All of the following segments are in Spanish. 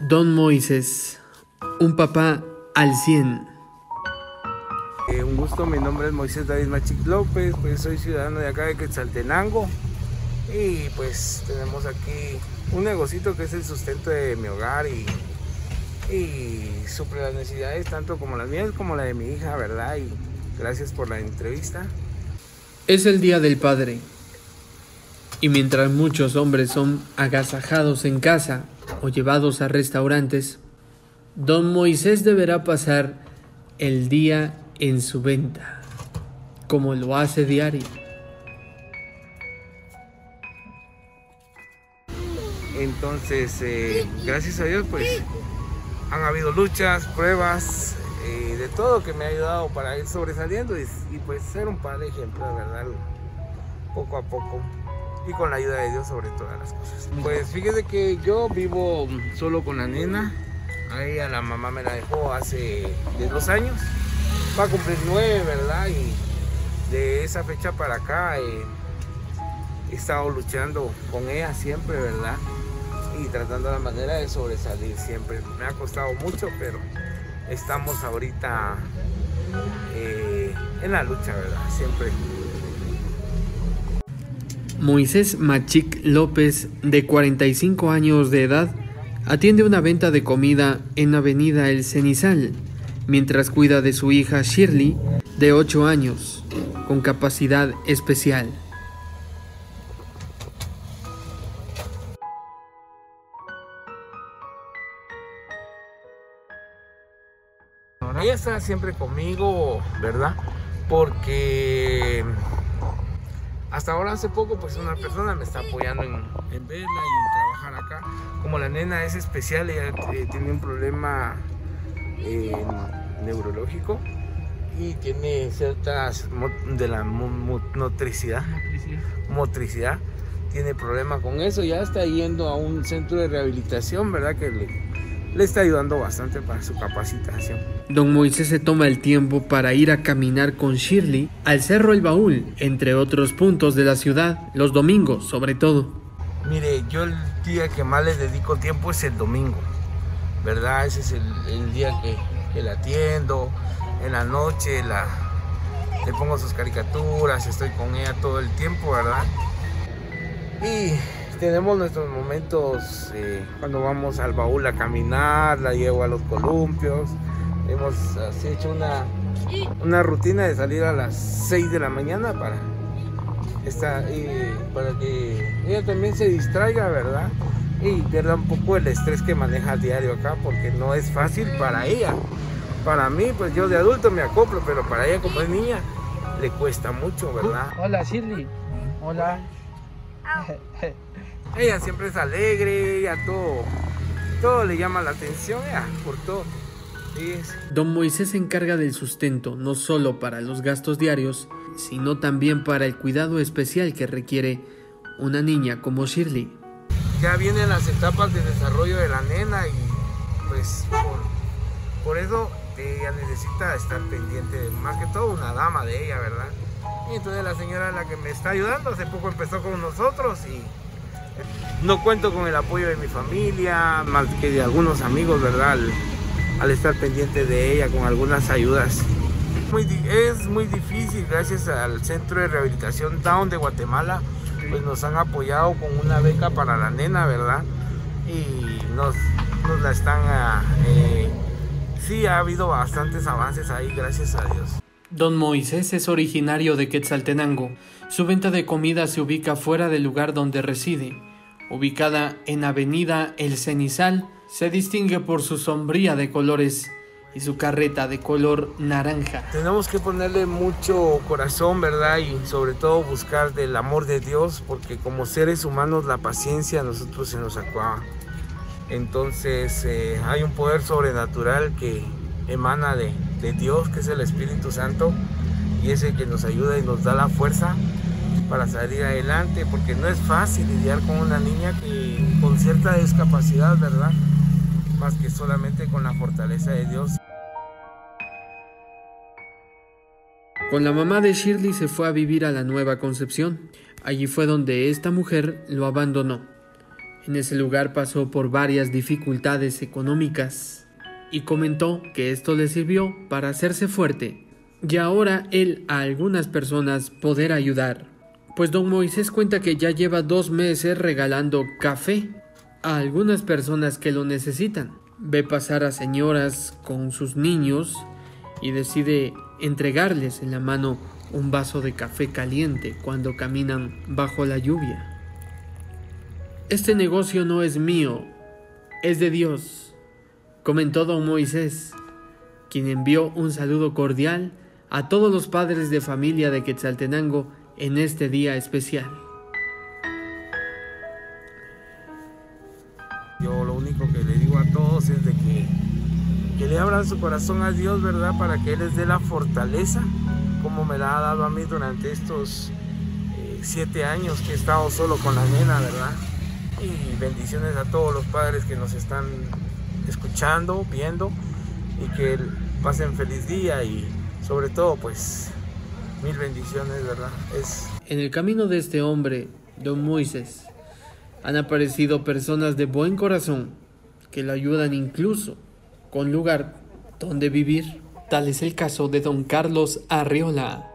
Don Moisés, un papá al 100. Eh, un gusto, mi nombre es Moisés David Machik López, pues soy ciudadano de acá de Quetzaltenango y pues tenemos aquí un negocito que es el sustento de mi hogar y, y suple las necesidades tanto como las mías como la de mi hija, ¿verdad? Y gracias por la entrevista. Es el Día del Padre. Y mientras muchos hombres son agasajados en casa o llevados a restaurantes, don Moisés deberá pasar el día en su venta, como lo hace diario. Entonces, eh, gracias a Dios, pues han habido luchas, pruebas, eh, de todo que me ha ayudado para ir sobresaliendo y, pues ser un padre ejemplo, de verdad, poco a poco y con la ayuda de Dios sobre todas las cosas. Pues fíjese que yo vivo solo con la nena, ahí a la mamá me la dejó hace de dos años, va a cumplir nueve, ¿verdad? Y de esa fecha para acá eh, he estado luchando con ella siempre, ¿verdad? Y tratando la manera de sobresalir siempre. Me ha costado mucho, pero estamos ahorita eh, en la lucha, ¿verdad? Siempre. Moisés Machic López, de 45 años de edad, atiende una venta de comida en Avenida El Cenizal, mientras cuida de su hija Shirley, de 8 años, con capacidad especial. Ella está siempre conmigo, ¿verdad? Porque hasta ahora hace poco pues una persona me está apoyando en, en verla y trabajar acá. Como la nena es especial, ella eh, tiene un problema eh, neurológico y tiene ciertas de la motricidad, motricidad, tiene problema con eso, ya está yendo a un centro de rehabilitación, ¿verdad? Que le, le está ayudando bastante para su capacitación. Don Moisés se toma el tiempo para ir a caminar con Shirley al Cerro El Baúl, entre otros puntos de la ciudad, los domingos sobre todo. Mire, yo el día que más le dedico tiempo es el domingo, ¿verdad? Ese es el, el día que, que, la atiendo, en la noche la, le pongo sus caricaturas, estoy con ella todo el tiempo, ¿verdad? Y tenemos nuestros momentos eh, cuando vamos al baúl a caminar, la llevo a los columpios. Hemos así, hecho una, una rutina de salir a las 6 de la mañana para, esta, y para que ella también se distraiga, ¿verdad? Y pierda un poco el estrés que maneja a diario acá, porque no es fácil para ella. Para mí, pues yo de adulto me acoplo, pero para ella como es niña, le cuesta mucho, ¿verdad? Hola Shirley. Hola. Ella siempre es alegre, ella todo, todo le llama la atención, ella, por todo. Don Moisés se encarga del sustento no solo para los gastos diarios, sino también para el cuidado especial que requiere una niña como Shirley. Ya vienen las etapas de desarrollo de la nena y pues por, por eso ella necesita estar pendiente, más que todo una dama de ella, ¿verdad? Y entonces la señora la que me está ayudando hace poco empezó con nosotros y no cuento con el apoyo de mi familia, más que de algunos amigos, ¿verdad? Al, al estar pendiente de ella con algunas ayudas. Es muy difícil, gracias al Centro de Rehabilitación Down de Guatemala, pues nos han apoyado con una beca para la nena, ¿verdad? Y nos, la están... Eh, sí, ha habido bastantes avances ahí, gracias a Dios. Don Moisés es originario de Quetzaltenango. Su venta de comida se ubica fuera del lugar donde reside. Ubicada en Avenida El Cenizal, se distingue por su sombría de colores y su carreta de color naranja. Tenemos que ponerle mucho corazón, ¿verdad? Y sobre todo buscar del amor de Dios, porque como seres humanos la paciencia a nosotros se nos acaba. Entonces eh, hay un poder sobrenatural que emana de, de Dios, que es el Espíritu Santo, y es el que nos ayuda y nos da la fuerza para salir adelante, porque no es fácil lidiar con una niña que, con cierta discapacidad, ¿verdad? Más que solamente con la fortaleza de Dios. Con la mamá de Shirley se fue a vivir a la Nueva Concepción. Allí fue donde esta mujer lo abandonó. En ese lugar pasó por varias dificultades económicas y comentó que esto le sirvió para hacerse fuerte y ahora él a algunas personas poder ayudar. Pues don Moisés cuenta que ya lleva dos meses regalando café a algunas personas que lo necesitan. Ve pasar a señoras con sus niños y decide entregarles en la mano un vaso de café caliente cuando caminan bajo la lluvia. Este negocio no es mío, es de Dios, comentó don Moisés, quien envió un saludo cordial a todos los padres de familia de Quetzaltenango en este día especial. Yo lo único que le digo a todos es de que, que le abran su corazón a Dios, ¿verdad? Para que Él les dé la fortaleza, como me la ha dado a mí durante estos eh, siete años que he estado solo con la nena, ¿verdad? Y bendiciones a todos los padres que nos están escuchando, viendo y que pasen feliz día y sobre todo pues mil bendiciones, ¿verdad? Es... En el camino de este hombre, don Moisés, han aparecido personas de buen corazón que lo ayudan incluso con lugar donde vivir. Tal es el caso de don Carlos Arriola.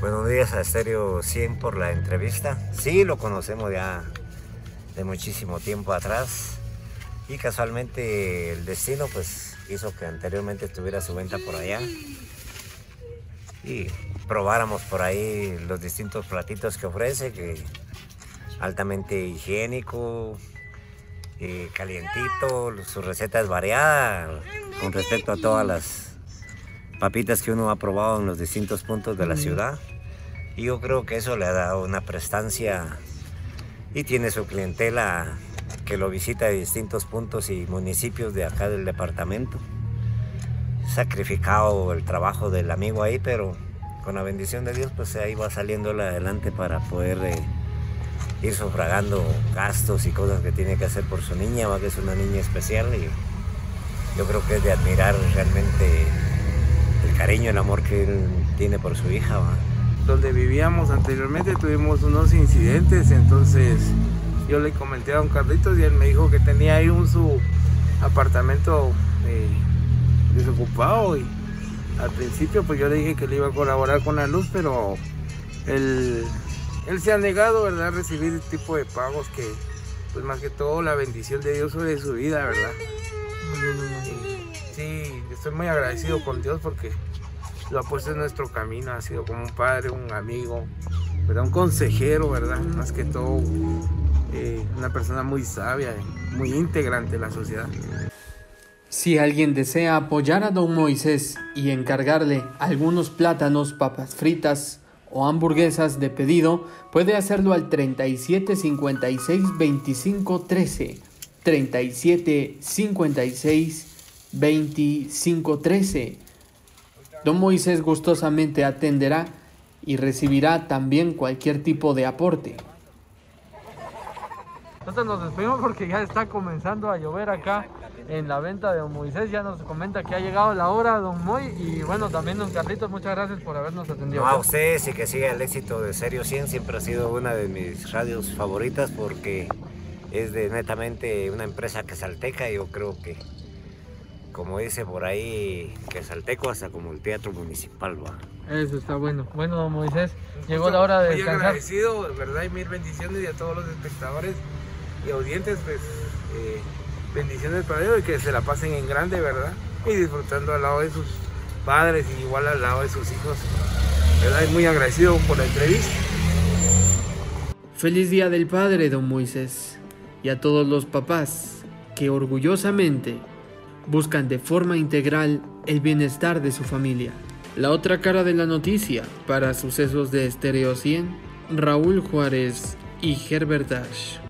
Buenos días a Estéreo 100 por la entrevista. Sí, lo conocemos ya de muchísimo tiempo atrás y casualmente el destino pues hizo que anteriormente tuviera su venta por allá y probáramos por ahí los distintos platitos que ofrece que altamente higiénico, eh, calientito, su receta es variada con respecto a todas las papitas que uno ha probado en los distintos puntos de la ciudad. Y yo creo que eso le ha dado una prestancia y tiene su clientela que lo visita de distintos puntos y municipios de acá del departamento. Sacrificado el trabajo del amigo ahí, pero con la bendición de Dios, pues ahí va saliendo adelante para poder eh, ir sufragando gastos y cosas que tiene que hacer por su niña, va que es una niña especial y yo creo que es de admirar realmente el cariño, el amor que él tiene por su hija. Donde vivíamos anteriormente tuvimos unos incidentes, entonces yo le comenté a don Carlitos y él me dijo que tenía ahí un su apartamento eh, desocupado y al principio pues yo le dije que le iba a colaborar con la luz, pero él él se ha negado, ¿verdad?, a recibir este tipo de pagos que, pues más que todo, la bendición de Dios sobre su vida, ¿verdad? Sí, estoy muy agradecido con Dios porque lo ha puesto en nuestro camino, ha sido como un padre, un amigo, ¿verdad? Un consejero, ¿verdad? Más que todo, eh, una persona muy sabia, muy íntegra ante la sociedad. Si alguien desea apoyar a don Moisés y encargarle algunos plátanos, papas fritas, o hamburguesas de pedido, puede hacerlo al 37 56 25 13. 37 56 25 13. Don Moisés gustosamente atenderá y recibirá también cualquier tipo de aporte. Nosotros nos despedimos porque ya está comenzando a llover acá en la venta de Don Moisés. Ya nos comenta que ha llegado la hora, Don Moy. Y bueno, también Don Carlitos, muchas gracias por habernos atendido. No, a ustedes y que siga el éxito de Serio 100. Siempre ha sido una de mis radios favoritas porque es de netamente una empresa que salteca. Yo creo que, como dice por ahí, que salteco hasta como el teatro municipal va. Eso está bueno. Bueno, don Moisés, llegó la hora de Muy descansar. agradecido, de verdad, y mil bendiciones y a todos los espectadores y audientes, pues eh, bendiciones para ellos y que se la pasen en grande, ¿verdad? Y disfrutando al lado de sus padres y igual al lado de sus hijos. ¿Verdad? Y muy agradecido por la entrevista. Feliz Día del Padre, don Moisés, y a todos los papás que orgullosamente buscan de forma integral el bienestar de su familia. La otra cara de la noticia para sucesos de Estéreo 100, Raúl Juárez y Herbert Dash.